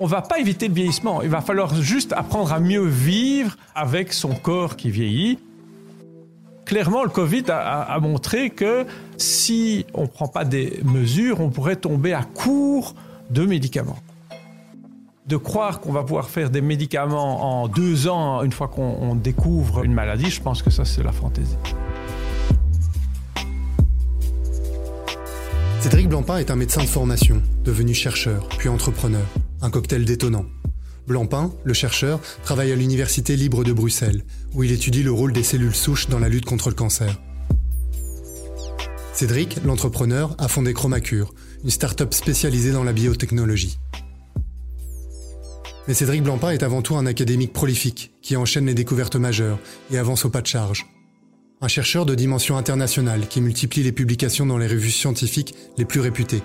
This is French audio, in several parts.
On va pas éviter le vieillissement, il va falloir juste apprendre à mieux vivre avec son corps qui vieillit. Clairement, le Covid a, montré que si on ne prend pas des mesures, on pourrait tomber à court de médicaments. De croire qu'on va pouvoir faire des médicaments en deux ans, une fois qu'on découvre une maladie, je pense que ça, c'est la fantaisie. Cédric Blancpain est un médecin de formation, devenu chercheur, puis entrepreneur. Un cocktail détonnant. Blancpain, le chercheur, travaille à l'Université libre de Bruxelles, où il étudie le rôle des cellules souches dans la lutte contre le cancer. Cédric, l'entrepreneur, a fondé Chromacure, une start-up spécialisée dans la biotechnologie. Mais Cédric Blancpain est avant tout un académique prolifique, qui enchaîne les découvertes majeures et avance au pas de charge. Un chercheur de dimension internationale qui multiplie les publications dans les revues scientifiques les plus réputées,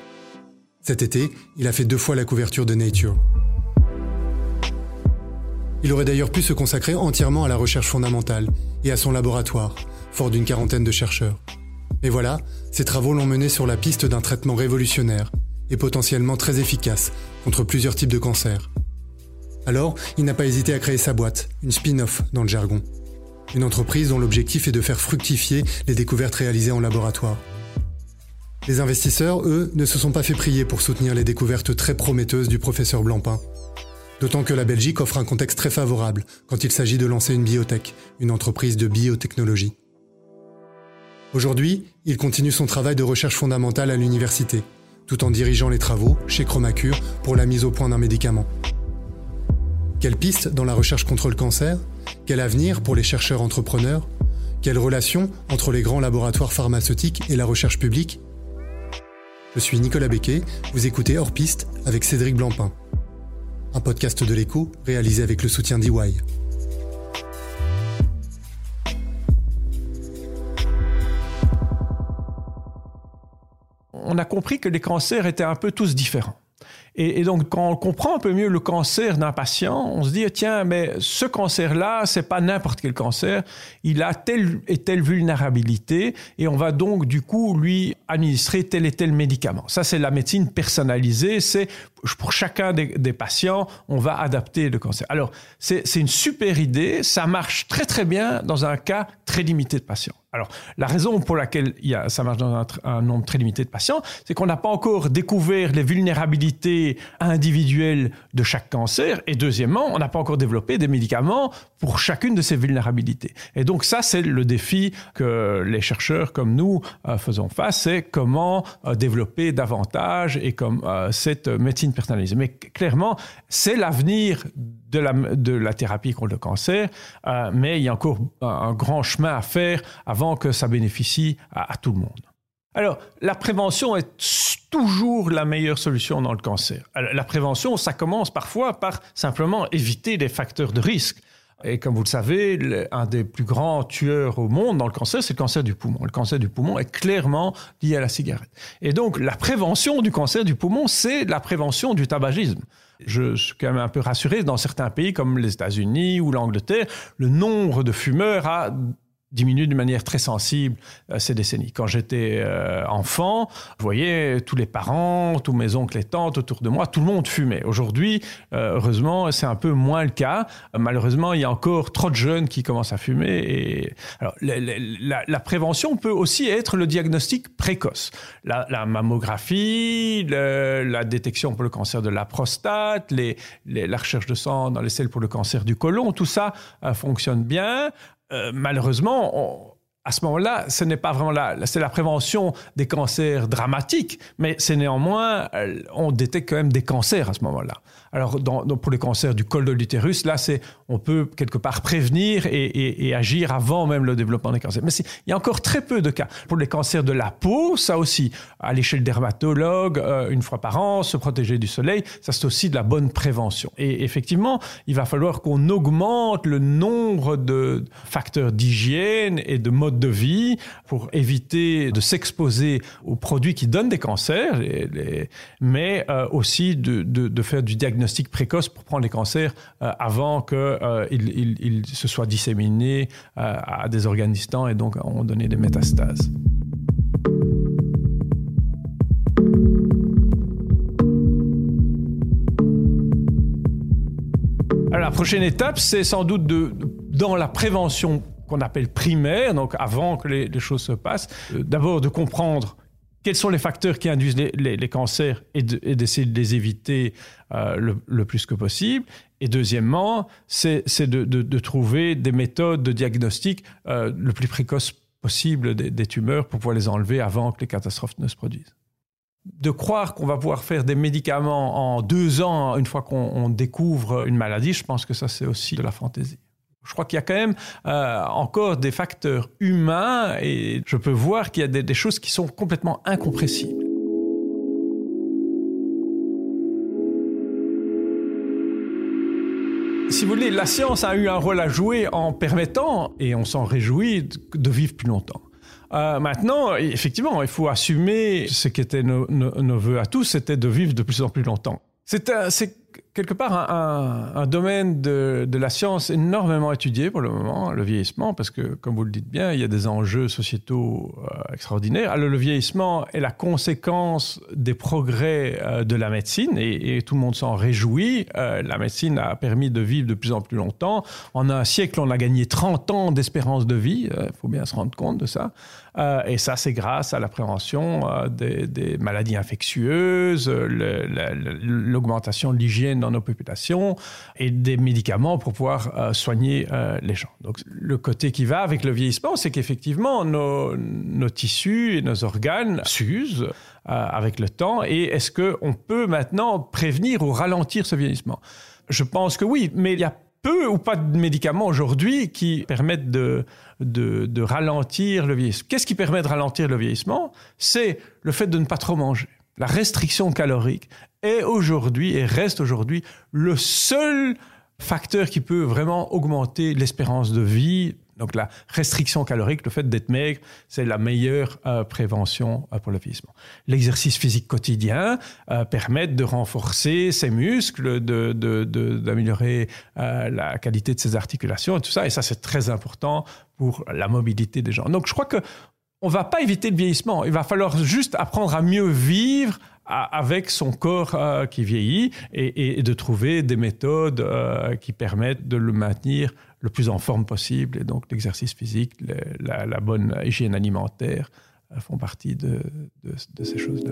cet été, il a fait deux fois la couverture de Nature. Il aurait d'ailleurs pu se consacrer entièrement à la recherche fondamentale et à son laboratoire, fort d'une quarantaine de chercheurs. Mais voilà, ses travaux l'ont mené sur la piste d'un traitement révolutionnaire et potentiellement très efficace contre plusieurs types de cancers. Alors, il n'a pas hésité à créer sa boîte, une spin-off dans le jargon. Une entreprise dont l'objectif est de faire fructifier les découvertes réalisées en laboratoire. Les investisseurs, eux, ne se sont pas fait prier pour soutenir les découvertes très prometteuses du professeur Blancpain. D'autant que la Belgique offre un contexte très favorable quand il s'agit de lancer une biotech, une entreprise de biotechnologie. Aujourd'hui, il continue son travail de recherche fondamentale à l'université, tout en dirigeant les travaux chez Chromacure pour la mise au point d'un médicament. Quelle piste dans la recherche contre le cancer? Quel avenir pour les chercheurs entrepreneurs? Quelle relation entre les grands laboratoires pharmaceutiques et la recherche publique? Je suis Nicolas Becquet, vous écoutez Hors Piste avec Cédric Blancpain. Un podcast de l'écho réalisé avec le soutien d'EY. On a compris que les cancers étaient un peu tous différents. Et, donc, quand on comprend un peu mieux le cancer d'un patient, on se dit, tiens, mais ce cancer-là, c'est pas n'importe quel cancer. Il a telle et telle vulnérabilité et on va donc, du coup, lui administrer tel et tel médicament. Ça, c'est la médecine personnalisée. C'est pour chacun des, patients, on va adapter le cancer. Alors, c'est une super idée. Ça marche très, très bien dans un cas très limité de patients. Alors, la raison pour laquelle ça marche dans un, nombre très limité de patients, c'est qu'on n'a pas encore découvert les vulnérabilités individuelles de chaque cancer. Et deuxièmement, on n'a pas encore développé des médicaments pour chacune de ces vulnérabilités. Et donc ça, c'est le défi que les chercheurs comme nous euh, faisons face, c'est comment euh, développer davantage et comme euh, cette médecine personnalisée. Mais clairement, c'est l'avenir de la, de la thérapie contre le cancer, mais il y a encore un grand chemin à faire avant que ça bénéficie à, tout le monde. Alors, la prévention est toujours la meilleure solution dans le cancer. la prévention, ça commence parfois par simplement éviter les facteurs de risque. Et comme vous le savez, un des plus grands tueurs au monde dans le cancer, c'est le cancer du poumon. Le cancer du poumon est clairement lié à la cigarette. Et donc, la prévention du cancer du poumon, c'est la prévention du tabagisme. Je suis quand même un peu rassuré, dans certains pays comme les États-Unis ou l'Angleterre, le nombre de fumeurs a diminue d'une manière très sensible euh, ces décennies. Quand j'étais euh, enfant, je voyais tous les parents, tous mes oncles et tantes autour de moi, tout le monde fumait. Aujourd'hui, euh, heureusement, c'est un peu moins le cas. malheureusement, il y a encore trop de jeunes qui commencent à fumer. Et alors, la, prévention peut aussi être le diagnostic précoce. La, mammographie, la détection pour le cancer de la prostate, les, la recherche de sang dans les selles pour le cancer du côlon, tout ça fonctionne bien. Euh, malheureusement, à ce moment-là, ce n'est pas vraiment la, c'est la prévention des cancers dramatiques, mais c'est néanmoins, euh, on détecte quand même des cancers à ce moment-là. Alors, pour les cancers du col de l'utérus, là, c'est, on peut quelque part prévenir et, agir avant même le développement des cancers. Mais il y a encore très peu de cas. Pour les cancers de la peau, ça aussi, à l'échelle dermatologue, euh, une fois par an, se protéger du soleil, ça c'est aussi de la bonne prévention. Et effectivement, il va falloir qu'on augmente le nombre de facteurs d'hygiène et de modes de vie, pour éviter de s'exposer aux produits qui donnent des cancers, mais euh, aussi de, de, faire du diagnostic précoce pour prendre les cancers euh, avant qu'ils euh, se soient disséminés euh, à des organismes et donc ont donné des métastases. La prochaine étape, c'est sans doute de, dans la prévention qu'on appelle primaire, donc avant que les, choses se passent, euh, d'abord de comprendre quels sont les facteurs qui induisent les, cancers et d'essayer de, les éviter euh, le, plus que possible. Et deuxièmement, c'est de, trouver des méthodes de diagnostic euh, le plus précoce possible des, tumeurs pour pouvoir les enlever avant que les catastrophes ne se produisent. De croire qu'on va pouvoir faire des médicaments en deux ans une fois qu'on découvre une maladie, je pense que ça c'est aussi de la fantaisie. Je crois qu'il y a quand même euh, encore des facteurs humains et je peux voir qu'il y a des, choses qui sont complètement incompressibles. Si vous voulez, la science a eu un rôle à jouer en permettant, et on s'en réjouit, de vivre plus longtemps. Euh, maintenant, effectivement, il faut assumer ce qui était nos, nos voeux à tous, c'était de vivre de plus en plus longtemps. C'est quelque part un, domaine de, la science énormément étudié pour le moment, le vieillissement, parce que, comme vous le dites bien, il y a des enjeux sociétaux euh, extraordinaires. Le vieillissement est la conséquence des progrès euh, de la médecine, et, tout le monde s'en réjouit. Euh, la médecine a permis de vivre de plus en plus longtemps. En un siècle, on a gagné 30 ans d'espérance de vie. Il faut bien se rendre compte de ça. et ça, c'est grâce à la prévention des, maladies infectieuses, l'augmentation de l'hygiène dans nos populations et des médicaments pour pouvoir euh, soigner euh, les gens. Donc le côté qui va avec le vieillissement, c'est qu'effectivement nos, nos, tissus et nos organes s'usent euh, avec le temps. Et est-ce qu'on peut maintenant prévenir ou ralentir ce vieillissement? Je pense que oui, mais il y a peu ou pas de médicaments aujourd'hui qui permettent de, de, de ralentir le vieillissement. Qu'est-ce qui permet de ralentir le vieillissement? C'est le fait de ne pas trop manger. La restriction calorique est aujourd'hui et reste aujourd'hui le seul facteur qui peut vraiment augmenter l'espérance de vie. Donc la restriction calorique, le fait d'être maigre, c'est la meilleure euh, prévention euh, pour le vieillissement. L'exercice physique quotidien euh, permet de renforcer ses muscles, d'améliorer de, la qualité de ses articulations et tout ça. Et ça, c'est très important pour la mobilité des gens. Donc je crois que on va pas éviter le vieillissement. Il va falloir juste apprendre à mieux vivre avec son corps euh, qui vieillit et, de trouver des méthodes euh, qui permettent de le maintenir le plus en forme possible. Et donc l'exercice physique, la, bonne hygiène alimentaire euh, font partie de ces choses-là.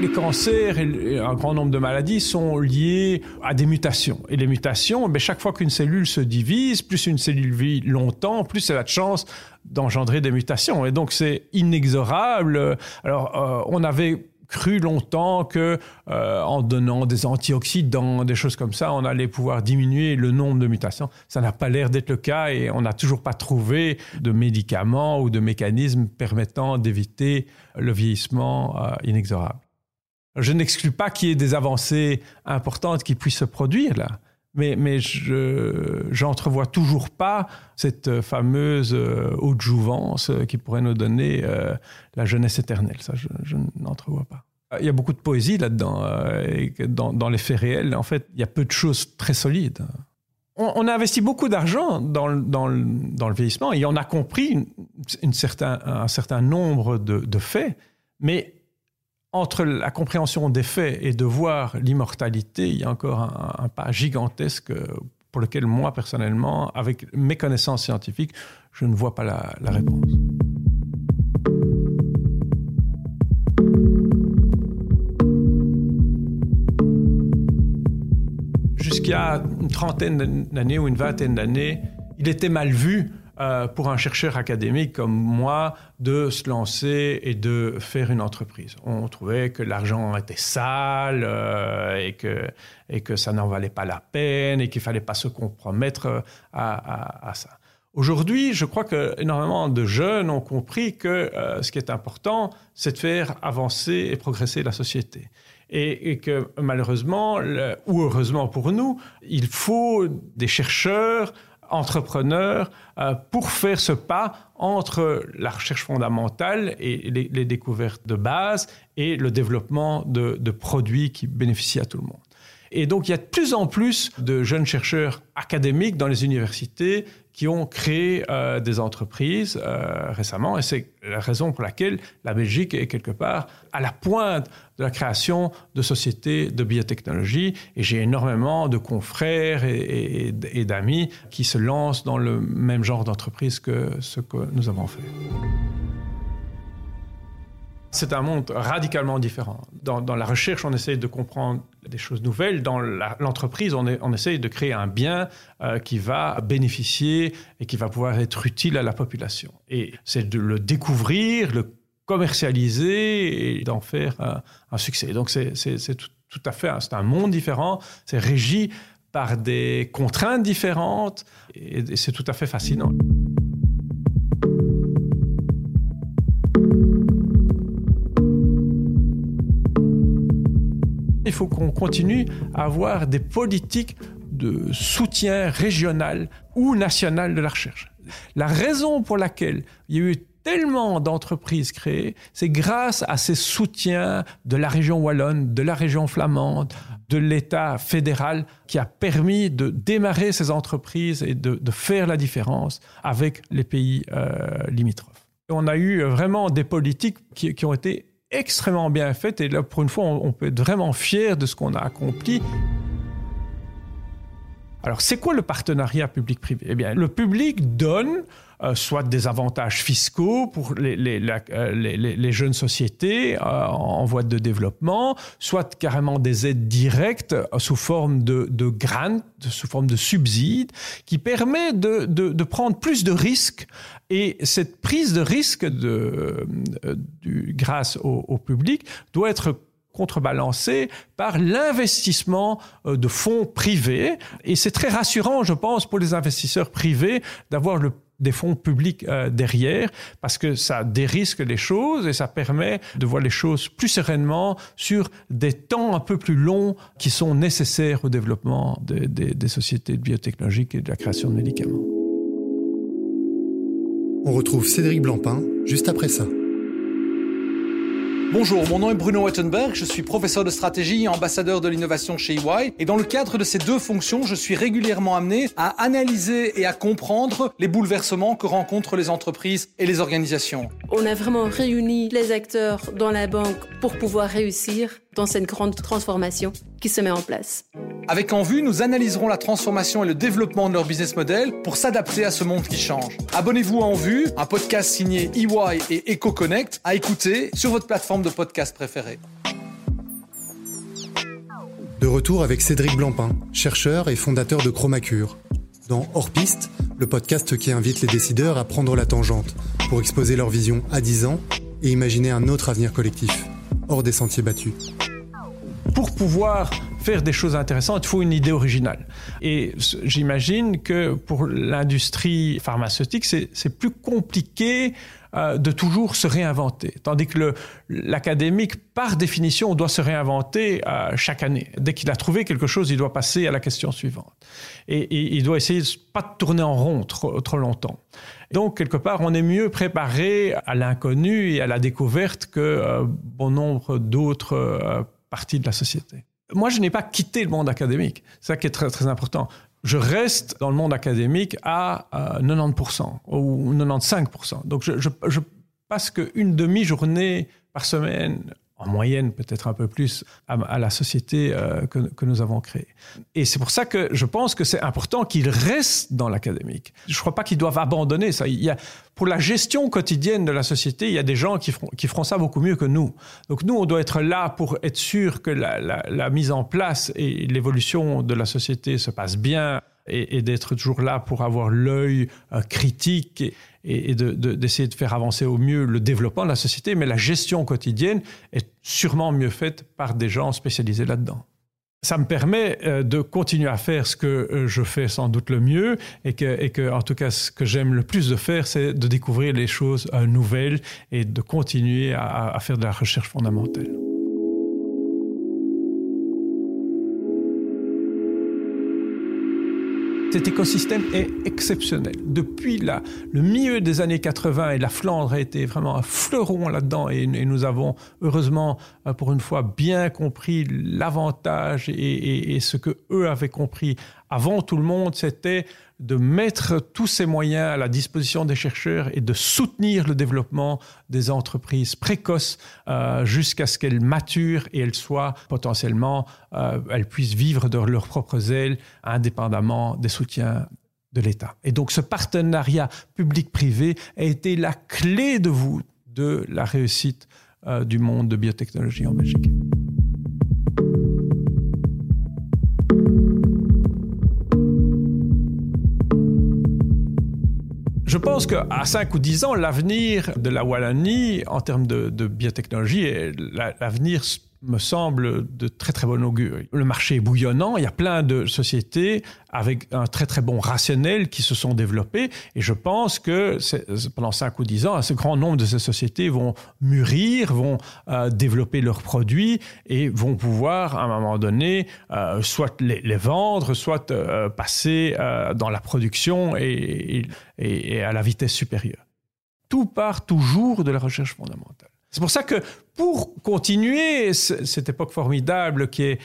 Les cancers et un grand nombre de maladies sont liés à des mutations. Et les mutations, ben, chaque fois qu'une cellule se divise, plus une cellule vit longtemps, plus elle a de chance d'engendrer des mutations. Et donc c'est inexorable. Alors euh, on avait cru longtemps que euh, en donnant des antioxydants, des choses comme ça, on allait pouvoir diminuer le nombre de mutations. Ça n'a pas l'air d'être le cas et on n'a toujours pas trouvé de médicaments ou de mécanismes permettant d'éviter le vieillissement euh, inexorable. Je n'exclus pas qu'il y ait des avancées importantes qui puissent se produire là, mais, mais je n'entrevois toujours pas cette fameuse euh, haute jouvence euh, qui pourrait nous donner euh, la jeunesse éternelle. Ça, je, n'entrevois pas. Il y a beaucoup de poésie là-dedans. dans, dans, les faits réels, en fait, il y a peu de choses très solides. On, a investi beaucoup d'argent dans, dans, dans, le vieillissement et on a compris une, certain, un certain nombre de, de faits, mais entre la compréhension des faits et de voir l'immortalité, il y a encore un, pas gigantesque pour lequel moi, personnellement, avec mes connaissances scientifiques, je ne vois pas la, la réponse. Jusqu'à une trentaine d'années ou une vingtaine d'années, il était mal vu euh, pour un chercheur académique comme moi de se lancer et de faire une entreprise. On trouvait que l'argent était sale euh, et, que, et que ça n'en valait pas la peine et qu'il fallait pas se compromettre à, à, ça. Aujourd'hui, je crois que énormément de jeunes ont compris que euh, ce qui est important, c'est de faire avancer et progresser la société. Et que malheureusement, ou heureusement pour nous, il faut des chercheurs entrepreneurs euh, pour faire ce pas entre la recherche fondamentale et les, découvertes de base et le développement de, produits qui bénéficient à tout le monde. Et donc, il y a de plus en plus de jeunes chercheurs académiques dans les universités qui ont créé euh, des entreprises euh, récemment. Et c'est la raison pour laquelle la Belgique est quelque part à la pointe de la création de sociétés de biotechnologie. Et j'ai énormément de confrères et, et d'amis qui se lancent dans le même genre d'entreprise que ce que nous avons fait. C'est un monde radicalement différent. Dans, la recherche, on essaie de comprendre des choses nouvelles. Dans l'entreprise, on, essaie de créer un bien euh, qui va bénéficier et qui va pouvoir être utile à la population. Et c'est de le découvrir, le commercialiser et d'en faire un, succès. Donc c'est tout, à fait, c'est un monde différent. C'est régi par des contraintes différentes et c'est tout à fait fascinant. Il faut qu'on continue à avoir des politiques de soutien régional ou national de la recherche. La raison pour laquelle il y a eu tellement d'entreprises créées, c'est grâce à ces soutiens de la région wallonne, de la région flamande, de l'État fédéral qui a permis de démarrer ces entreprises et de, faire la différence avec les pays euh, limitrophes. On a eu vraiment des politiques qui, qui ont été extrêmement bien faite et là, pour une fois, on, peut être vraiment fier de ce qu'on a accompli. Alors, c'est quoi le partenariat public-privé? Eh bien, le public donne euh, soit des avantages fiscaux pour les, les, euh, les, jeunes sociétés euh, en voie de développement, soit carrément des aides directes sous forme de, de grants, sous forme de subsides, qui permet de, de, prendre plus de risques. Et cette prise de risque de, grâce au, au public doit être contrebalancée par l'investissement de fonds privés. Et c'est très rassurant, je pense, pour les investisseurs privés d'avoir le des fonds publics euh, derrière, parce que ça dérisque les choses et ça permet de voir les choses plus sereinement sur des temps un peu plus longs qui sont nécessaires au développement des sociétés de biotechnologie et de la création de médicaments. On retrouve Cédric Blancpain juste après ça. Bonjour, mon nom est Bruno Wettenberg, je suis professeur de stratégie et ambassadeur de l'innovation chez EY. Et dans le cadre de ces deux fonctions, je suis régulièrement amené à analyser et à comprendre les bouleversements que rencontrent les entreprises et les organisations. On a vraiment réuni les acteurs dans la banque pour pouvoir réussir dans cette grande transformation qui se met en place. Avec En Vue, nous analyserons la transformation et le développement de leur business model pour s'adapter à ce monde qui change. Abonnez-vous à En Vue, un podcast signé EY et EcoConnect à écouter sur votre plateforme de podcast préférée. De retour avec Cédric Blancpain, chercheur et fondateur de Chromacure. Dans Hors Piste, le podcast qui invite les décideurs à prendre la tangente pour exposer leur vision à 10 ans et imaginer un autre avenir collectif, des sentiers battus. Pour pouvoir faire des choses intéressantes, il faut une idée originale. Et j'imagine que pour l'industrie pharmaceutique, c'est plus compliqué euh, de toujours se réinventer. Tandis que l'académique, par définition, doit se réinventer euh, chaque année. Dès qu'il a trouvé quelque chose, il doit passer à la question suivante. Et, il doit essayer de pas de tourner en rond trop, longtemps. Donc, quelque part, on est mieux préparé à l'inconnu et à la découverte que euh, bon nombre d'autres parties de la société. Moi, je n'ai pas quitté le monde académique. C'est ça qui est très important. Je reste dans le monde académique à 90% ou 95%. Donc, je, passe qu'une demi-journée par semaine en moyenne peut-être un peu plus à, la société euh, que, nous avons créée. Et c'est pour ça que je pense que c'est important qu'ils restent dans l'académique. Je ne crois pas qu'ils doivent abandonner ça. Pour la gestion quotidienne de la société, il y a des gens qui feront, ça beaucoup mieux que nous. Donc nous, on doit être là pour être sûr que la, mise en place et l'évolution de la société se passe bien et, d'être toujours là pour avoir l'œil euh, critique et, d'essayer de, de, faire avancer au mieux le développement de la société, mais la gestion quotidienne est sûrement mieux faite par des gens spécialisés là-dedans. Ça me permet euh, de continuer à faire ce que euh, je fais sans doute le mieux et que, et que en tout cas, ce que j'aime le plus de faire, c'est de découvrir les choses nouvelles et de continuer à, à faire de la recherche fondamentale. Cet écosystème est exceptionnel. Depuis le milieu des années 80, et la Flandre a été vraiment un fleuron là-dedans, et, nous avons heureusement, euh, pour une fois, bien compris l'avantage et ce que eux avaient compris avant tout le monde, c'était de mettre tous ces moyens à la disposition des chercheurs et de soutenir le développement des entreprises précoces euh, jusqu'à ce qu'elles maturent et elles soient potentiellement, euh, elles puissent vivre de leurs propres ailes indépendamment des soutiens de l'État. Et donc ce partenariat public-privé a été la clé de vous de la réussite euh, du monde de biotechnologie en Belgique. Pense qu'à 5 ou 10 ans, l'avenir de la Wallonie en termes de, de biotechnologie, l'avenir me semble de très très bon augure. Le marché est bouillonnant, il y a plein de sociétés avec un très très bon rationnel qui se sont développées et je pense que pendant 5 ou 10 ans, un grand nombre de ces sociétés vont mûrir, vont euh, développer leurs produits et vont pouvoir à un moment donné euh, soit les, vendre, soit euh, passer dans la production et, et à la vitesse supérieure. Tout part toujours de la recherche fondamentale. C'est pour ça que pour continuer cette époque formidable qui est,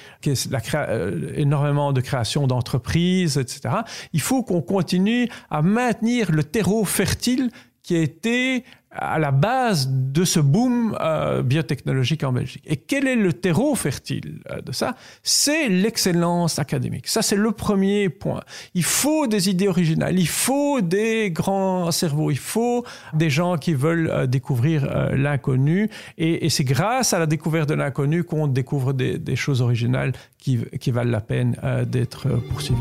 euh, énormément de création d'entreprises, etc., il faut qu'on continue à maintenir le terreau fertile qui a été à la base de ce boom euh, biotechnologique en Belgique. Et quel est le terreau fertile euh, de ça? C'est l'excellence académique. Ça, c'est le premier point. Il faut des idées originales, il faut des grands cerveaux, il faut des gens qui veulent euh, découvrir l'inconnu. Et, c'est grâce à la découverte de l'inconnu qu'on découvre des, choses originales qui valent la peine d'être poursuivies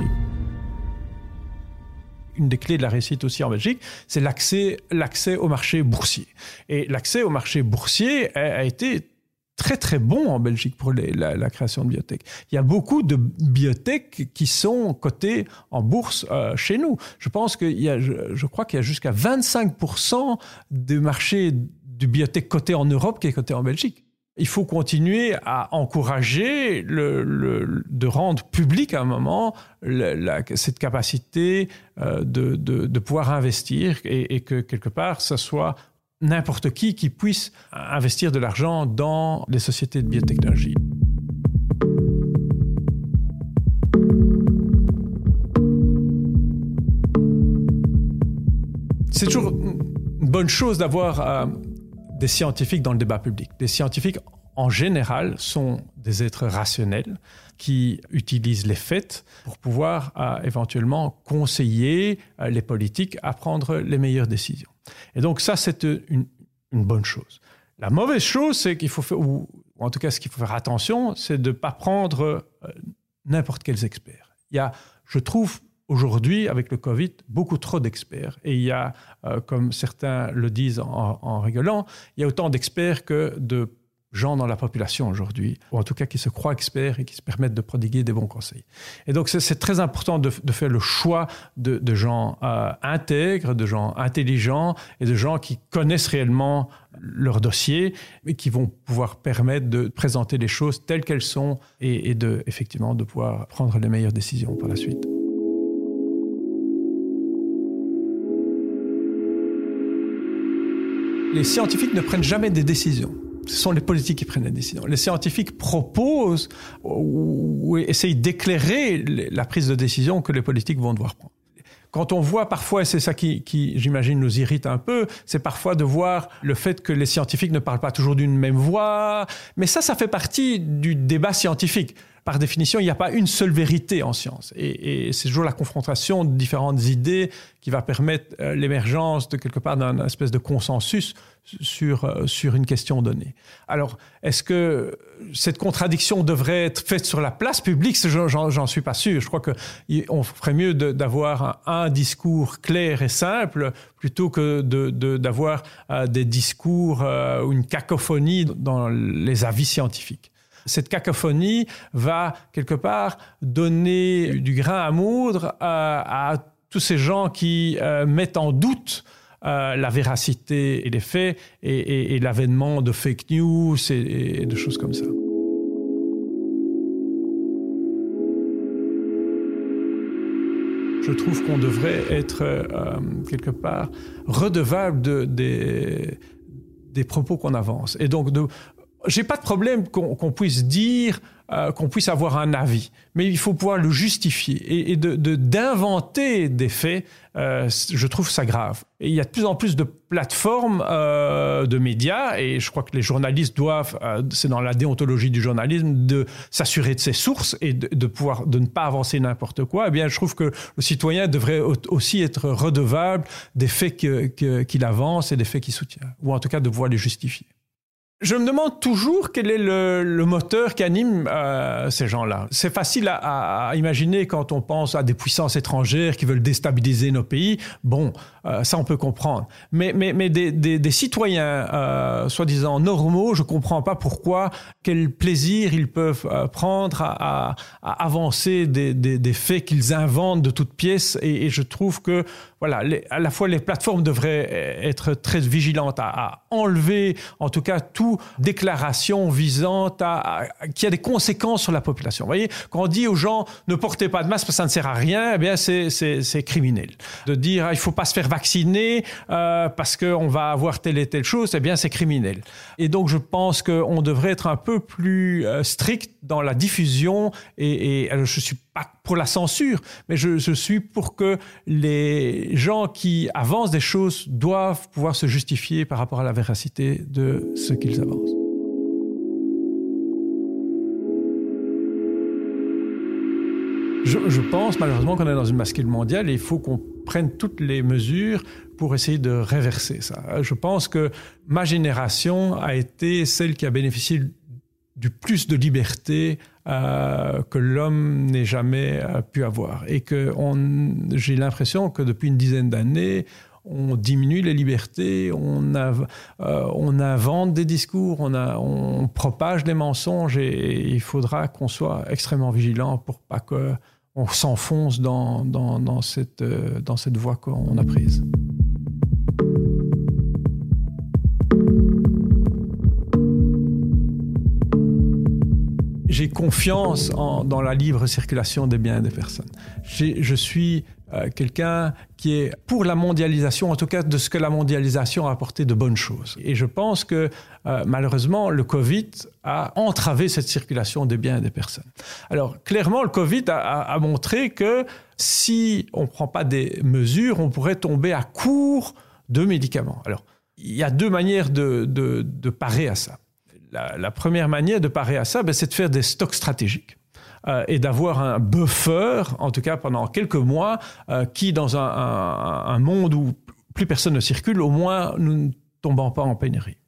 une des clés de la réussite aussi en Belgique, c'est l'accès, l'accès au marché boursier. Et l'accès au marché boursier a, été très très bon en Belgique pour la, création de biotech. Il y a beaucoup de biotech qui sont cotées en bourse euh, chez nous. Je pense qu'il y a, je, crois qu'il y a jusqu'à 25% du marché du biotech coté en Europe qui est coté en Belgique il faut continuer à encourager le, de rendre public à un moment cette capacité euh, de, pouvoir investir et, que quelque part, ce soit n'importe qui qui puisse investir de l'argent dans les sociétés de biotechnologie. C'est toujours une bonne chose d'avoir euh, des scientifiques dans le débat public. Les scientifiques, en général, sont des êtres rationnels qui utilisent les faits pour pouvoir euh, éventuellement conseiller euh, les politiques à prendre les meilleures décisions. Et donc ça, c'est une, bonne chose. La mauvaise chose, c'est qu'il faut faire, ou, en tout cas ce qu'il faut faire attention, c'est de ne pas prendre euh, n'importe quels experts. Il y a, je trouve, aujourd'hui, avec le Covid, beaucoup trop d'experts. Et il y a, euh, comme certains le disent en, rigolant, il y a autant d'experts que de gens dans la population aujourd'hui, ou en tout cas qui se croient experts et qui se permettent de prodiguer des bons conseils. Et donc c'est très important de, faire le choix de, gens euh, intègres, de gens intelligents et de gens qui connaissent réellement leur dossier et qui vont pouvoir permettre de présenter les choses telles qu'elles sont et, et de effectivement de pouvoir prendre les meilleures décisions par la suite. Les scientifiques ne prennent jamais des décisions. Ce sont les politiques qui prennent les décisions. Les scientifiques proposent ou, essayent d'éclairer la prise de décision que les politiques vont devoir prendre. Quand on voit parfois, et c'est ça qui, qui j'imagine, nous irrite un peu, c'est parfois de voir le fait que les scientifiques ne parlent pas toujours d'une même voix. Mais ça, ça fait partie du débat scientifique par définition, il n'y a pas une seule vérité en science. Et, c'est toujours la confrontation de différentes idées qui va permettre euh, l'émergence de quelque part d'un espèce de consensus sur, euh, sur une question donnée. Alors, est-ce que cette contradiction devrait être faite sur la place publique? J'en suis pas sûr. Je crois qu'on ferait mieux d'avoir un, discours clair et simple plutôt que d'avoir de, euh, des discours ou une cacophonie dans les avis scientifiques cette cacophonie va quelque part donner du grain à moudre à, tous ces gens qui euh, mettent en doute euh, la véracité et les faits et, l'avènement de fake news et, de choses comme ça. je trouve qu'on devrait être quelque part redevable de, des, des propos qu'on avance. Et donc, de, j'ai pas de problème qu'on puisse dire, euh, qu'on puisse avoir un avis, mais il faut pouvoir le justifier et, de d'inventer des faits. Euh, je trouve ça grave. Et il y a de plus en plus de plateformes euh, de médias et je crois que les journalistes doivent, c'est dans la déontologie du journalisme, de s'assurer de ses sources et de, pouvoir de ne pas avancer n'importe quoi. Eh bien, je trouve que le citoyen devrait aussi être redevable des faits qu'il avance et des faits qu'il soutient, ou en tout cas de pouvoir les justifier. Je me demande toujours quel est le, moteur qui anime euh, ces gens-là. C'est facile à, imaginer quand on pense à des puissances étrangères qui veulent déstabiliser nos pays. Bon, euh, ça on peut comprendre. Mais, mais, mais des, des, citoyens euh, soi-disant normaux, je comprends pas pourquoi, quel plaisir ils peuvent prendre à, à, avancer des, des faits qu'ils inventent de toutes pièces. Et, et je trouve que voilà, à la fois les plateformes devraient être très vigilantes à, enlever, en tout cas, toute déclaration visant à, qui a des conséquences sur la population. Vous voyez, quand on dit aux gens ne portez pas de masque parce que ça ne sert à rien, eh bien c'est criminel. De dire ah, il faut pas se faire vacciner euh, parce qu'on va avoir telle et telle chose, eh bien c'est criminel. Et donc je pense qu'on devrait être un peu plus euh, strict dans la diffusion et, et alors, je suis pour la censure, mais je, suis pour que les gens qui avancent des choses doivent pouvoir se justifier par rapport à la véracité de ce qu'ils avancent. Je, pense malheureusement qu'on est dans une bascule mondiale et il faut qu'on prenne toutes les mesures pour essayer de réverser ça. Je pense que ma génération a été celle qui a bénéficié du plus de liberté euh, que l'homme n'ait jamais euh, pu avoir. Et que j'ai l'impression que depuis une dizaine d'années, on diminue les libertés, on, euh, invente des discours, on, propage des mensonges et, il faudra qu'on soit extrêmement vigilant pour pas qu'on s'enfonce dans cette voie qu'on a prise. J'ai confiance dans la libre circulation des biens et des personnes. Je suis euh, quelqu'un qui est pour la mondialisation, en tout cas de ce que la mondialisation a apporté de bonnes choses. Et je pense que euh, malheureusement, le Covid a entravé cette circulation des biens et des personnes. Alors clairement, le Covid a, montré que si on ne prend pas des mesures, on pourrait tomber à court de médicaments. Alors, il y a deux manières de, de parer à ça la, première manière de parer à ça, ben, c'est de faire des stocks stratégiques. Euh, et d'avoir un buffer, en tout cas pendant quelques mois, euh, qui, dans un, monde où plus personne ne circule, au moins nous ne tombons pas en pénurie.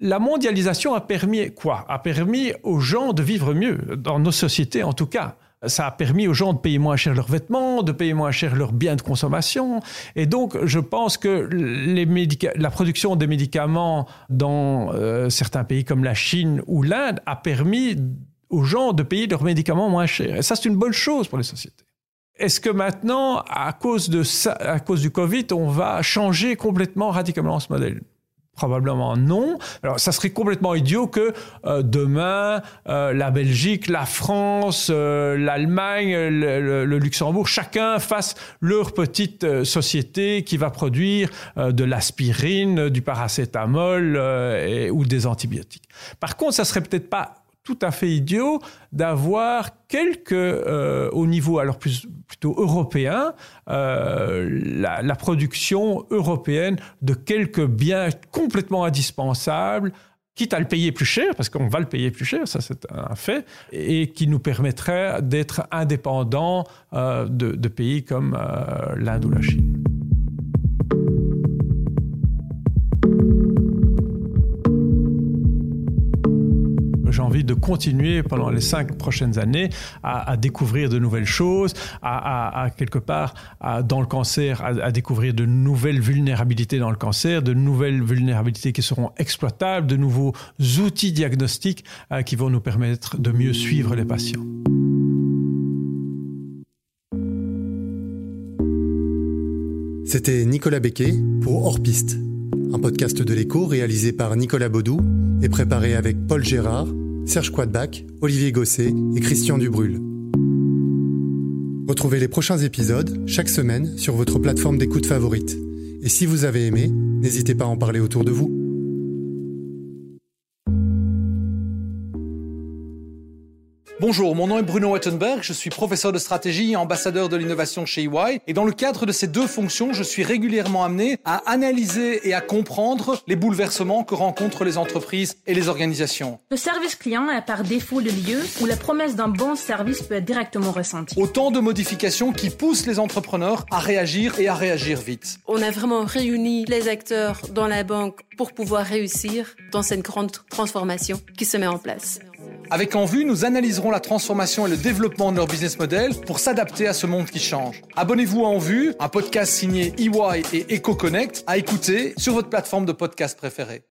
La mondialisation a permis quoi? A permis aux gens de vivre mieux, dans nos sociétés en tout cas ça a permis aux gens de payer moins cher leurs vêtements, de payer moins cher leurs biens de consommation. Et donc, je pense que la production des médicaments dans euh, certains pays comme la Chine ou l'Inde a permis aux gens de payer leurs médicaments moins cher. Et ça, c'est une bonne chose pour les sociétés. Est-ce que maintenant, à cause, de ça, à cause du Covid, on va changer complètement, radicalement ce modèle? Probablement non. Alors, ça serait complètement idiot que euh, demain, euh, la Belgique, la France, euh, l'Allemagne, le, Luxembourg, chacun fasse leur petite société qui va produire de l'aspirine, du paracétamol ou des antibiotiques. Par contre, ça serait peut-être pas tout à fait idiot d'avoir quelques, euh, au niveau alors plus, plutôt européen, euh, la, production européenne de quelques biens complètement indispensables, quitte à le payer plus cher, parce qu'on va le payer plus cher, ça c'est un fait, et qui nous permettrait d'être indépendants euh, de, pays comme l'Inde ou la Chine. De continuer pendant les cinq prochaines années à, découvrir de nouvelles choses, à, quelque part, dans le cancer, à, découvrir de nouvelles vulnérabilités dans le cancer, de nouvelles vulnérabilités qui seront exploitables, de nouveaux outils diagnostiques euh, qui vont nous permettre de mieux suivre les patients. C'était Nicolas Becquet pour Hors Piste, un podcast de l'écho réalisé par Nicolas Baudou et préparé avec Paul Gérard Serge Quadbac, Olivier Gosset et Christian Dubrul. Retrouvez les prochains épisodes chaque semaine sur votre plateforme d'écoute favorite. Et si vous avez aimé, n'hésitez pas à en parler autour de vous. Bonjour, mon nom est Bruno Wettenberg, je suis professeur de stratégie et ambassadeur de l'innovation chez EY. Et dans le cadre de ces deux fonctions, je suis régulièrement amené à analyser et à comprendre les bouleversements que rencontrent les entreprises et les organisations. Le service client est par défaut le lieu où la promesse d'un bon service peut être directement ressentie. Autant de modifications qui poussent les entrepreneurs à réagir et à réagir vite. On a vraiment réuni les acteurs dans la banque pour pouvoir réussir dans cette grande transformation qui se met en place. Avec En Vue, nous analyserons la transformation et le développement de leur business model pour s'adapter à ce monde qui change. Abonnez-vous à En Vue, un podcast signé EY et EcoConnect à écouter sur votre plateforme de podcast préférée.